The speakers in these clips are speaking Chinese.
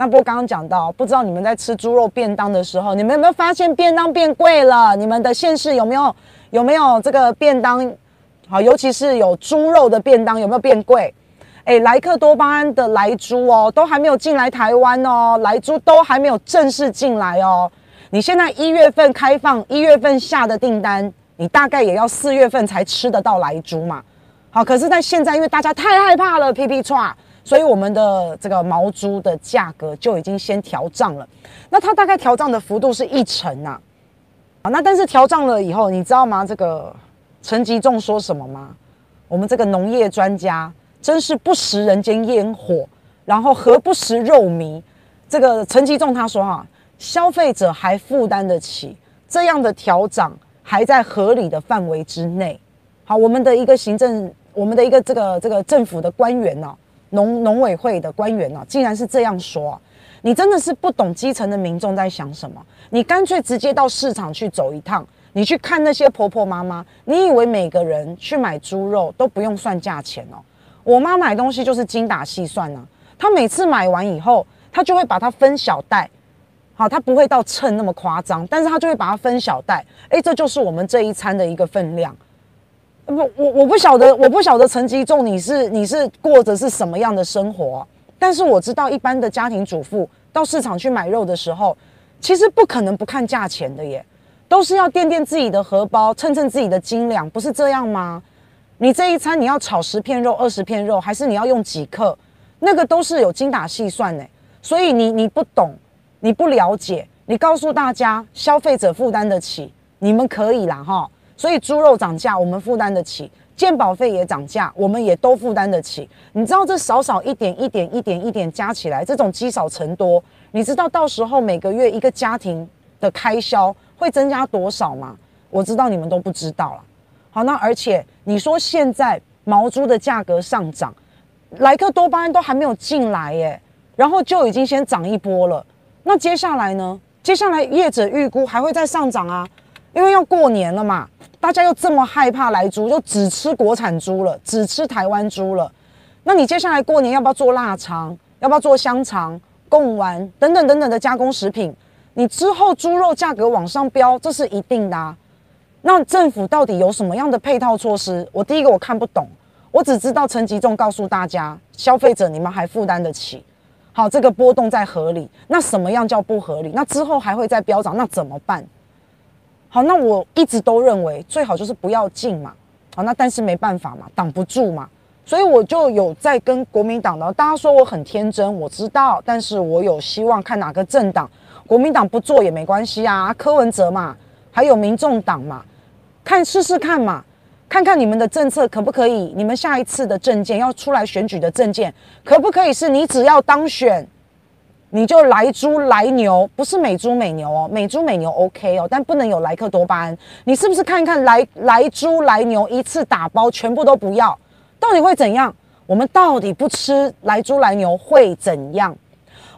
那不过刚刚讲到，不知道你们在吃猪肉便当的时候，你们有没有发现便当变贵了？你们的县市有没有有没有这个便当？好，尤其是有猪肉的便当有没有变贵？哎，莱克多巴胺的莱猪哦，都还没有进来台湾哦，莱猪都还没有正式进来哦。你现在一月份开放，一月份下的订单，你大概也要四月份才吃得到莱猪嘛。好，可是，在现在因为大家太害怕了，皮皮剉，所以我们的这个毛猪的价格就已经先调涨了。那它大概调涨的幅度是一成呐。啊，那但是调涨了以后，你知道吗？这个陈吉仲说什么吗？我们这个农业专家真是不食人间烟火，然后何不食肉糜？这个陈吉仲他说哈、消费者还负担得起这样的调涨，还在合理的范围之内。好，我们的一个行政，我们的一个这个这个政府的官员呢，农农委会的官员呢，竟然是这样说，你真的是不懂基层的民众在想什么。你干脆直接到市场去走一趟，你去看那些婆婆妈妈，你以为每个人去买猪肉都不用算价钱哦？我妈买东西就是精打细算呢，她每次买完以后，她就会把它分小袋。好，它不会到称那么夸张，但是它就会把它分小袋。哎，这就是我们这一餐的一个分量。不，我我不晓得，我不晓得陈吉仲你是你是过着是什么样的生活，但是我知道一般的家庭主妇到市场去买肉的时候，其实不可能不看价钱的耶，都是要垫垫自己的荷包，称称自己的斤两，不是这样吗？你这一餐你要炒十片肉、二十片肉，还是你要用几克？那个都是有精打细算的，所以你你不懂。你不了解，你告诉大家，消费者负担得起，你们可以啦哈。所以猪肉涨价，我们负担得起；健保费也涨价，我们也都负担得起。你知道这少少一点一点一点一点加起来，这种积少成多，你知道到时候每个月一个家庭的开销会增加多少吗？我知道你们都不知道了。好，那而且你说现在毛猪的价格上涨，莱克多巴胺都还没有进来耶，然后就已经先涨一波了。那接下来呢？接下来业者预估还会再上涨啊，因为要过年了嘛，大家又这么害怕来猪，就只吃国产猪了，只吃台湾猪了。那你接下来过年要不要做腊肠？要不要做香肠、贡丸等等等等的加工食品？你之后猪肉价格往上飙，这是一定的啊。那政府到底有什么样的配套措施？我第一个我看不懂，我只知道陈吉仲告诉大家，消费者你们还负担得起。好，这个波动在合理。那什么样叫不合理？那之后还会再飙涨，那怎么办？好，那我一直都认为最好就是不要进嘛。好，那但是没办法嘛，挡不住嘛。所以我就有在跟国民党的大家说我很天真，我知道，但是我有希望看哪个政党，国民党不做也没关系啊，柯文哲嘛，还有民众党嘛，看试试看嘛。看看你们的政策可不可以？你们下一次的政见要出来选举的政见，可不可以是你只要当选，你就莱猪莱牛，不是美猪美牛哦，美猪美牛 OK 哦，但不能有莱克多巴胺。你是不是看一看莱莱猪莱牛一次打包全部都不要，到底会怎样？我们到底不吃莱猪莱牛会怎样？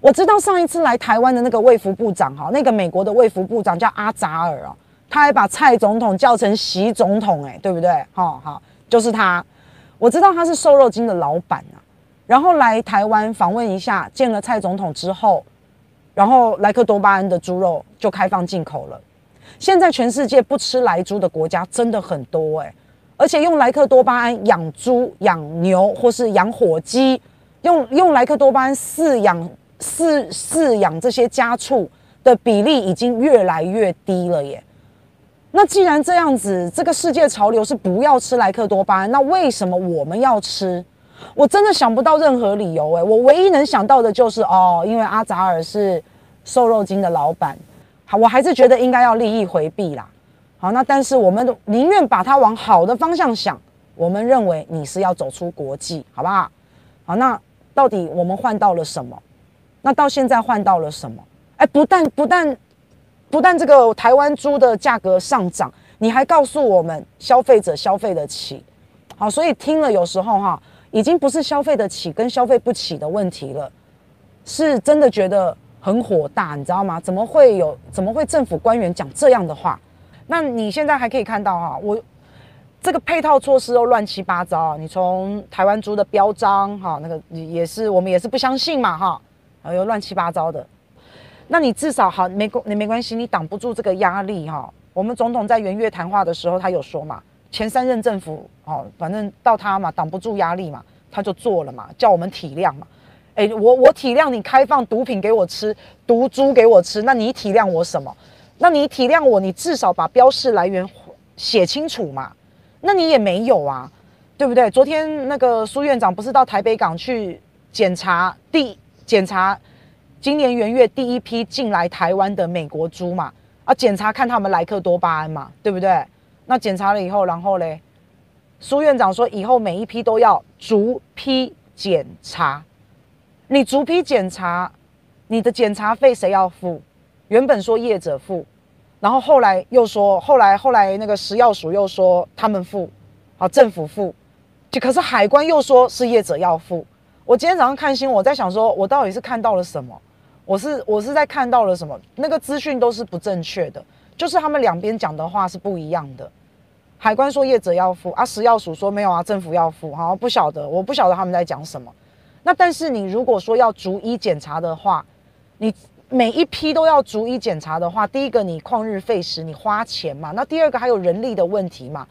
我知道上一次来台湾的那个卫福部长哈，那个美国的卫福部长叫阿扎尔啊。他还把蔡总统叫成习总统，哎，对不对？好好，就是他。我知道他是瘦肉精的老板啊。然后来台湾访问一下，见了蔡总统之后，然后莱克多巴胺的猪肉就开放进口了。现在全世界不吃莱猪的国家真的很多，哎，而且用莱克多巴胺养猪、养牛或是养火鸡，用用莱克多巴胺饲养饲饲养这些家畜的比例已经越来越低了耶。那既然这样子，这个世界潮流是不要吃莱克多巴胺，那为什么我们要吃？我真的想不到任何理由诶、我唯一能想到的就是哦，因为阿扎尔是瘦肉精的老板，好，我还是觉得应该要利益回避啦。好，那但是我们宁愿把它往好的方向想，我们认为你是要走出国际，好不好？好，那到底我们换到了什么？那到现在换到了什么？哎，不但不但。不但这个台湾猪的价格上涨，你还告诉我们消费者消费得起，好，所以听了有时候哈，已经不是消费得起跟消费不起的问题了，是真的觉得很火大，你知道吗？怎么会有？怎么会政府官员讲这样的话？那你现在还可以看到哈，我这个配套措施都乱七八糟，你从台湾猪的标章哈，那个也是我们也是不相信嘛哈，啊，有乱七八糟的。那你至少好，没关你没关系，你挡不住这个压力哈。我们总统在元月谈话的时候，他有说嘛，前三任政府哦，反正到他嘛，挡不住压力嘛，他就做了嘛，叫我们体谅嘛。哎，我我体谅你开放毒品给我吃，毒猪给我吃，那你体谅我什么？那你体谅我，你至少把标示来源写清楚嘛。那你也没有啊，对不对？昨天那个苏院长不是到台北港去检查第检查。今年元月第一批进来台湾的美国猪嘛，啊，检查看他们莱克多巴胺嘛，对不对？那检查了以后，然后嘞，苏院长说以后每一批都要逐批检查。你逐批检查，你的检查费谁要付？原本说业者付，然后后来又说，后来后来那个食药署又说他们付，啊，政府付，就可是海关又说是业者要付。我今天早上看新闻，我在想说，我到底是看到了什么？我是我是在看到了什么？那个资讯都是不正确的，就是他们两边讲的话是不一样的。海关说业者要付啊，食药署说没有啊，政府要付。好，不晓得，我不晓得他们在讲什么。那但是你如果说要逐一检查的话，你每一批都要逐一检查的话，第一个你旷日费时，你花钱嘛。那第二个还有人力的问题嘛，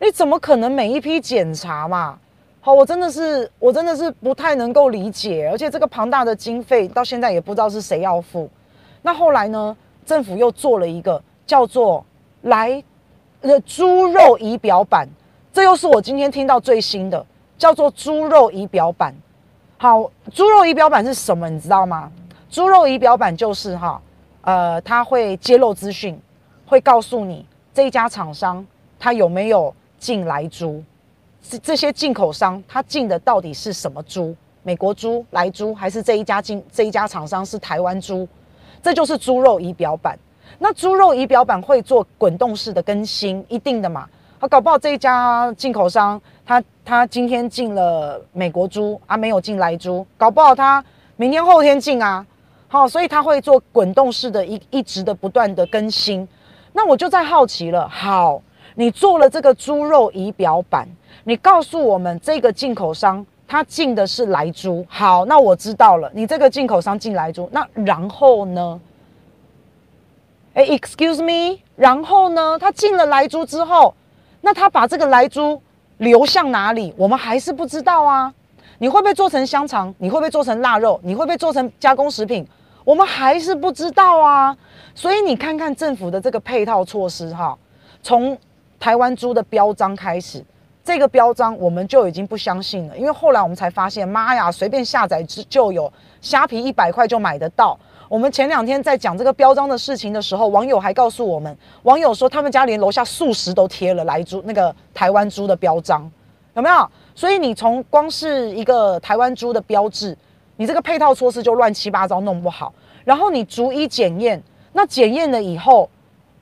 你怎么可能每一批检查嘛？好，我真的是，我真的是不太能够理解，而且这个庞大的经费到现在也不知道是谁要付。那后来呢，政府又做了一个叫做“来的猪肉仪表板”，这又是我今天听到最新的，叫做“猪肉仪表板”。好，猪肉仪表板是什么？你知道吗？猪肉仪表板就是哈，呃，它会揭露资讯，会告诉你这一家厂商他有没有进莱猪。这些进口商他进的到底是什么猪？美国猪、莱猪，还是这一家进这一家厂商是台湾猪？这就是猪肉仪表板。那猪肉仪表板会做滚动式的更新，一定的嘛？啊，搞不好这一家进口商他他今天进了美国猪啊，没有进莱猪，搞不好他明天后天进啊。好，所以他会做滚动式的一一直的不断的更新。那我就在好奇了，好，你做了这个猪肉仪表板。你告诉我们这个进口商他进的是莱猪，好，那我知道了。你这个进口商进莱猪，那然后呢？哎，excuse me，然后呢？他进了莱猪之后，那他把这个莱猪流向哪里？我们还是不知道啊。你会不会做成香肠？你会不会做成腊肉？你会不会做成加工食品？我们还是不知道啊。所以你看看政府的这个配套措施哈，从台湾猪的标章开始。这个标章我们就已经不相信了，因为后来我们才发现，妈呀，随便下载就有虾皮一百块就买得到。我们前两天在讲这个标章的事情的时候，网友还告诉我们，网友说他们家连楼下素食都贴了来猪那个台湾猪的标章，有没有？所以你从光是一个台湾猪的标志，你这个配套措施就乱七八糟弄不好，然后你逐一检验，那检验了以后，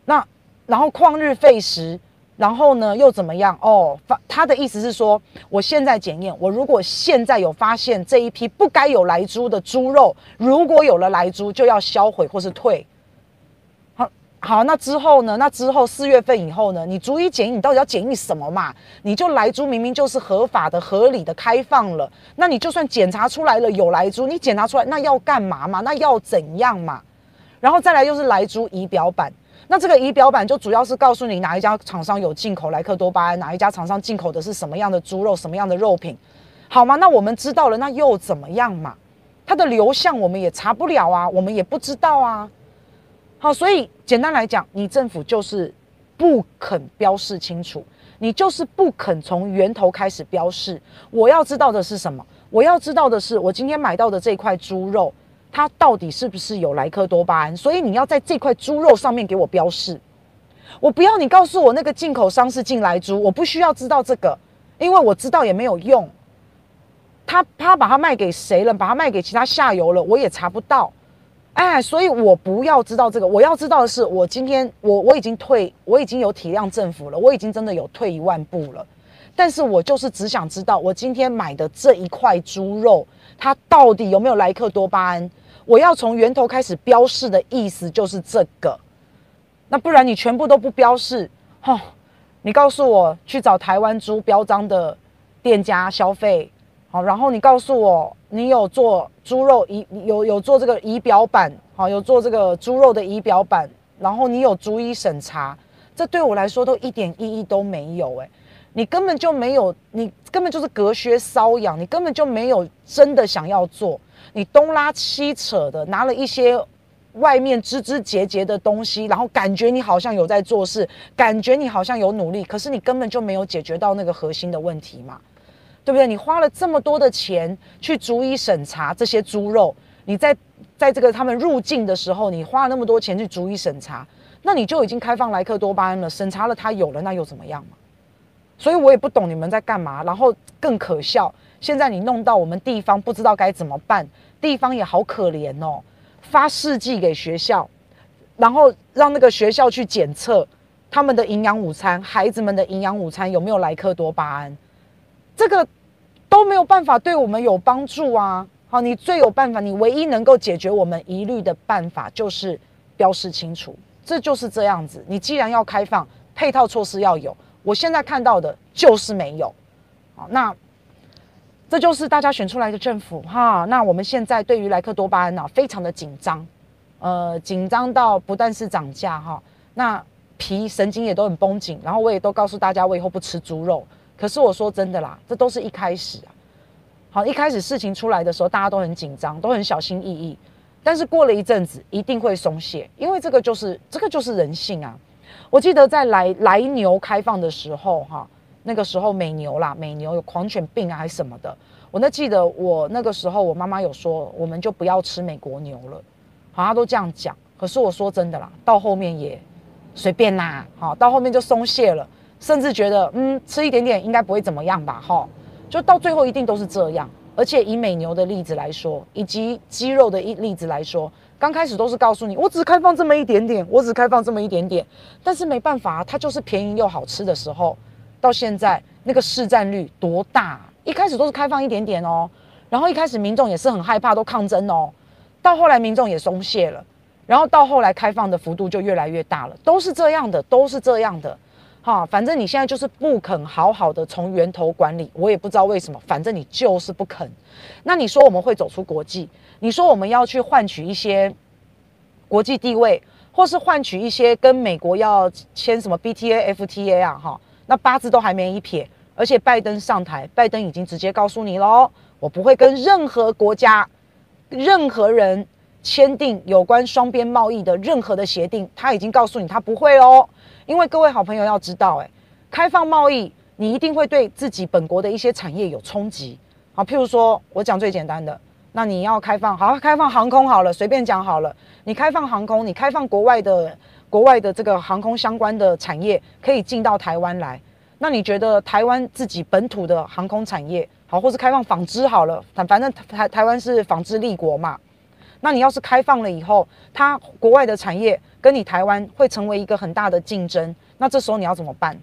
那然后旷日费时。然后呢，又怎么样？哦，发他的意思是说，我现在检验，我如果现在有发现这一批不该有莱猪的猪肉，如果有了莱猪，就要销毁或是退。好，好，那之后呢？那之后四月份以后呢？你逐一检验，你到底要检验什么嘛？你就莱猪明明就是合法的、合理的开放了，那你就算检查出来了有莱猪，你检查出来那要干嘛嘛？那要怎样嘛？然后再来就是莱猪仪表板。那这个仪表板就主要是告诉你哪一家厂商有进口莱克多巴胺，哪一家厂商进口的是什么样的猪肉，什么样的肉品，好吗？那我们知道了，那又怎么样嘛？它的流向我们也查不了啊，我们也不知道啊。好，所以简单来讲，你政府就是不肯标示清楚，你就是不肯从源头开始标示。我要知道的是什么？我要知道的是，我今天买到的这块猪肉。它到底是不是有莱克多巴胺？所以你要在这块猪肉上面给我标示。我不要你告诉我那个进口商是进来猪，我不需要知道这个，因为我知道也没有用。他他把它卖给谁了？把它卖给其他下游了，我也查不到。哎，所以我不要知道这个。我要知道的是，我今天我我已经退，我已经有体谅政府了，我已经真的有退一万步了。但是我就是只想知道，我今天买的这一块猪肉，它到底有没有莱克多巴胺？我要从源头开始标示的意思就是这个，那不然你全部都不标示，吼，你告诉我去找台湾猪标章的店家消费，好，然后你告诉我你有做猪肉仪，有有做这个仪表板，好，有做这个猪肉的仪表板，然后你有逐一审查，这对我来说都一点意义都没有，诶，你根本就没有，你根本就是隔靴搔痒，你根本就没有真的想要做，你东拉西扯的拿了一些。外面枝枝节节的东西，然后感觉你好像有在做事，感觉你好像有努力，可是你根本就没有解决到那个核心的问题嘛，对不对？你花了这么多的钱去逐一审查这些猪肉，你在在这个他们入境的时候，你花了那么多钱去逐一审查，那你就已经开放莱克多巴胺了，审查了他有了，那又怎么样嘛？所以我也不懂你们在干嘛。然后更可笑，现在你弄到我们地方不知道该怎么办，地方也好可怜哦。发试剂给学校，然后让那个学校去检测他们的营养午餐，孩子们的营养午餐有没有莱克多巴胺，这个都没有办法对我们有帮助啊！好，你最有办法，你唯一能够解决我们疑虑的办法就是标示清楚，这就是这样子。你既然要开放，配套措施要有，我现在看到的就是没有。好，那。这就是大家选出来的政府哈。那我们现在对于莱克多巴胺呢、啊，非常的紧张，呃，紧张到不但是涨价哈，那皮神经也都很绷紧。然后我也都告诉大家，我以后不吃猪肉。可是我说真的啦，这都是一开始啊。好，一开始事情出来的时候，大家都很紧张，都很小心翼翼。但是过了一阵子，一定会松懈，因为这个就是这个就是人性啊。我记得在来来牛开放的时候哈。那个时候美牛啦，美牛有狂犬病啊，还是什么的。我那记得我那个时候，我妈妈有说，我们就不要吃美国牛了。好，像都这样讲。可是我说真的啦，到后面也随便啦。好，到后面就松懈了，甚至觉得嗯，吃一点点应该不会怎么样吧。哈，就到最后一定都是这样。而且以美牛的例子来说，以及鸡肉的一例子来说，刚开始都是告诉你，我只开放这么一点点，我只开放这么一点点。但是没办法，它就是便宜又好吃的时候。到现在那个市占率多大？一开始都是开放一点点哦，然后一开始民众也是很害怕，都抗争哦。到后来民众也松懈了，然后到后来开放的幅度就越来越大了，都是这样的，都是这样的。哈，反正你现在就是不肯好好的从源头管理，我也不知道为什么，反正你就是不肯。那你说我们会走出国际？你说我们要去换取一些国际地位，或是换取一些跟美国要签什么 BTA、FTA 啊？哈。那八字都还没一撇，而且拜登上台，拜登已经直接告诉你喽，我不会跟任何国家、任何人签订有关双边贸易的任何的协定，他已经告诉你他不会哦。因为各位好朋友要知道，哎，开放贸易你一定会对自己本国的一些产业有冲击。好，譬如说我讲最简单的，那你要开放，好，开放航空好了，随便讲好了，你开放航空，你开放国外的。国外的这个航空相关的产业可以进到台湾来，那你觉得台湾自己本土的航空产业好，或是开放纺织好了，反反正台台湾是纺织立国嘛，那你要是开放了以后，它国外的产业跟你台湾会成为一个很大的竞争，那这时候你要怎么办？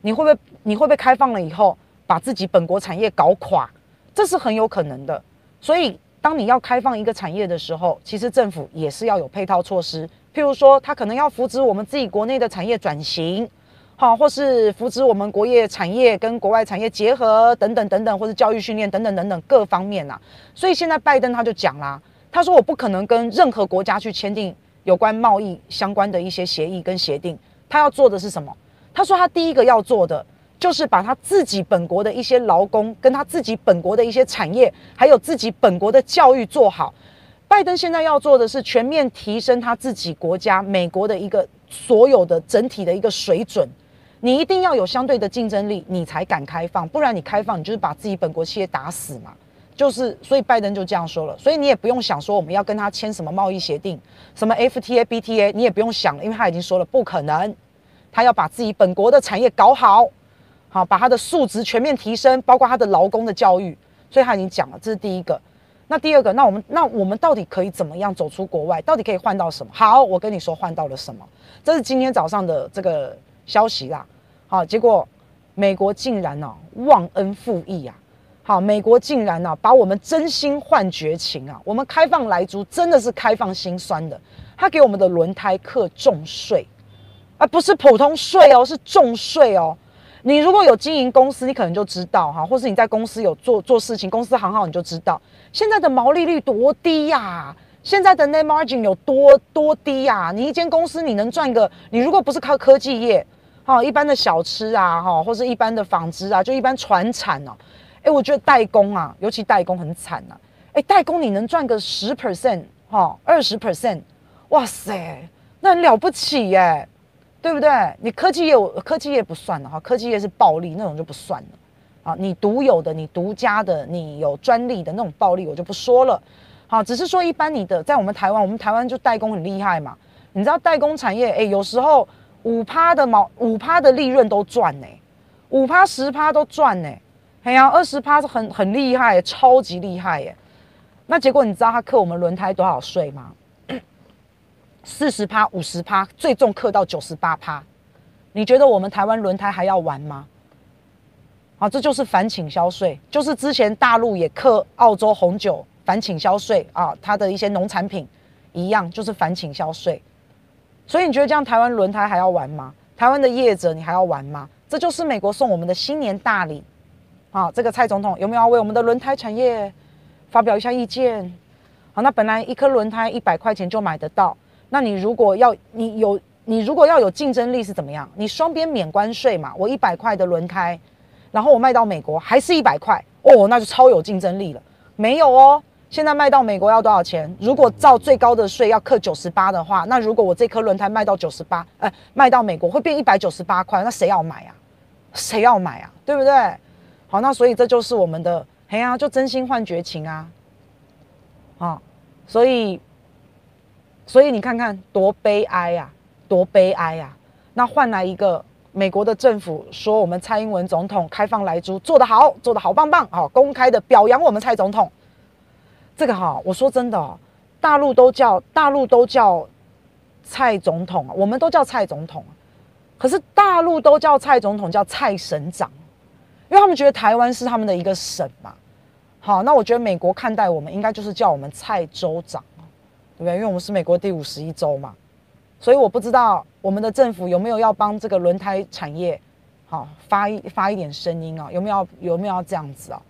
你会不会你会不会开放了以后把自己本国产业搞垮？这是很有可能的。所以当你要开放一个产业的时候，其实政府也是要有配套措施。譬如说，他可能要扶植我们自己国内的产业转型，好，或是扶植我们国业产业跟国外产业结合等等等等，或是教育训练等等等等各方面呐、所以现在拜登他就讲啦，他说我不可能跟任何国家去签订有关贸易相关的一些协议跟协定。他要做的是什么？他说他第一个要做的就是把他自己本国的一些劳工跟他自己本国的一些产业，还有自己本国的教育做好。拜登现在要做的是全面提升他自己国家美国的一个所有的整体的一个水准，你一定要有相对的竞争力，你才敢开放，不然你开放，你就是把自己本国企业打死嘛。就是，所以拜登就这样说了，所以你也不用想说我们要跟他签什么贸易协定，什么 FTA、BTA，你也不用想了，因为他已经说了不可能，他要把自己本国的产业搞好，好把他的素质全面提升，包括他的劳工的教育，所以他已经讲了，这是第一个。那第二个，那我们那我们到底可以怎么样走出国外？到底可以换到什么？好，我跟你说换到了什么？这是今天早上的这个消息啦。好，结果美国竟然呢、忘恩负义啊！好，美国竟然呢、把我们真心换绝情啊！我们开放莱猪真的是开放心酸的，他给我们的轮胎课重税，而不是普通税哦，是重税哦。你如果有经营公司，你可能就知道哈，或是你在公司有做做事情，公司行号你就知道现在的毛利率多低呀、啊，现在的 net margin 有多多低呀、你一间公司你能赚个，你如果不是靠科技业，哈，一般的小吃啊，哈，或是一般的纺织啊，就一般传产哦，哎，我觉得代工啊，尤其代工很惨呐、啊，哎，代工你能赚个十 percent 哈，二十 percent，哇塞，那很了不起耶、对不对？你科技业，科技业不算了哈，科技业是暴利那种就不算了啊。你独有的、你独家的、你有专利的那种暴利，我就不说了。好，只是说一般你的在我们台湾，我们台湾就代工很厉害嘛。你知道代工产业，哎，有时候五趴的毛五趴的利润都赚呢，五趴十趴都赚呢。哎呀，二十趴是很很厉害，超级厉害耶。那结果你知道他课我们轮胎多少税吗？四十趴、五十趴，最重课到九十八趴。你觉得我们台湾轮胎还要玩吗？好，这就是反倾销税，就是之前大陆也克澳洲红酒反倾销税啊，它的一些农产品一样，就是反倾销税。所以你觉得这样台湾轮胎还要玩吗？台湾的业者你还要玩吗？这就是美国送我们的新年大礼啊！这个蔡总统有没有要为我们的轮胎产业发表一下意见？好，那本来一颗轮胎一百块钱就买得到。那你如果要你有你如果要有竞争力是怎么样？你双边免关税嘛，我一百块的轮胎，然后我卖到美国还是一百块哦，那就超有竞争力了。没有哦，现在卖到美国要多少钱？如果照最高的税要克九十八的话，那如果我这颗轮胎卖到九十八，呃，卖到美国会变一百九十八块，那谁要买啊？谁要买啊？对不对？好，那所以这就是我们的，哎呀，就真心换绝情啊，啊，所以。所以你看看多悲哀呀，多悲哀呀！那换来一个美国的政府说我们蔡英文总统开放莱猪做得好，做得好棒棒，好公开的表扬我们蔡总统。这个哈，我说真的哦，大陆都叫大陆都叫蔡总统，我们都叫蔡总统，可是大陆都叫蔡总统叫蔡省长，因为他们觉得台湾是他们的一个省嘛。好，那我觉得美国看待我们应该就是叫我们蔡州长。对不对？因为我们是美国第五十一州嘛，所以我不知道我们的政府有没有要帮这个轮胎产业，好发一发一点声音啊？有没有有没有要这样子啊？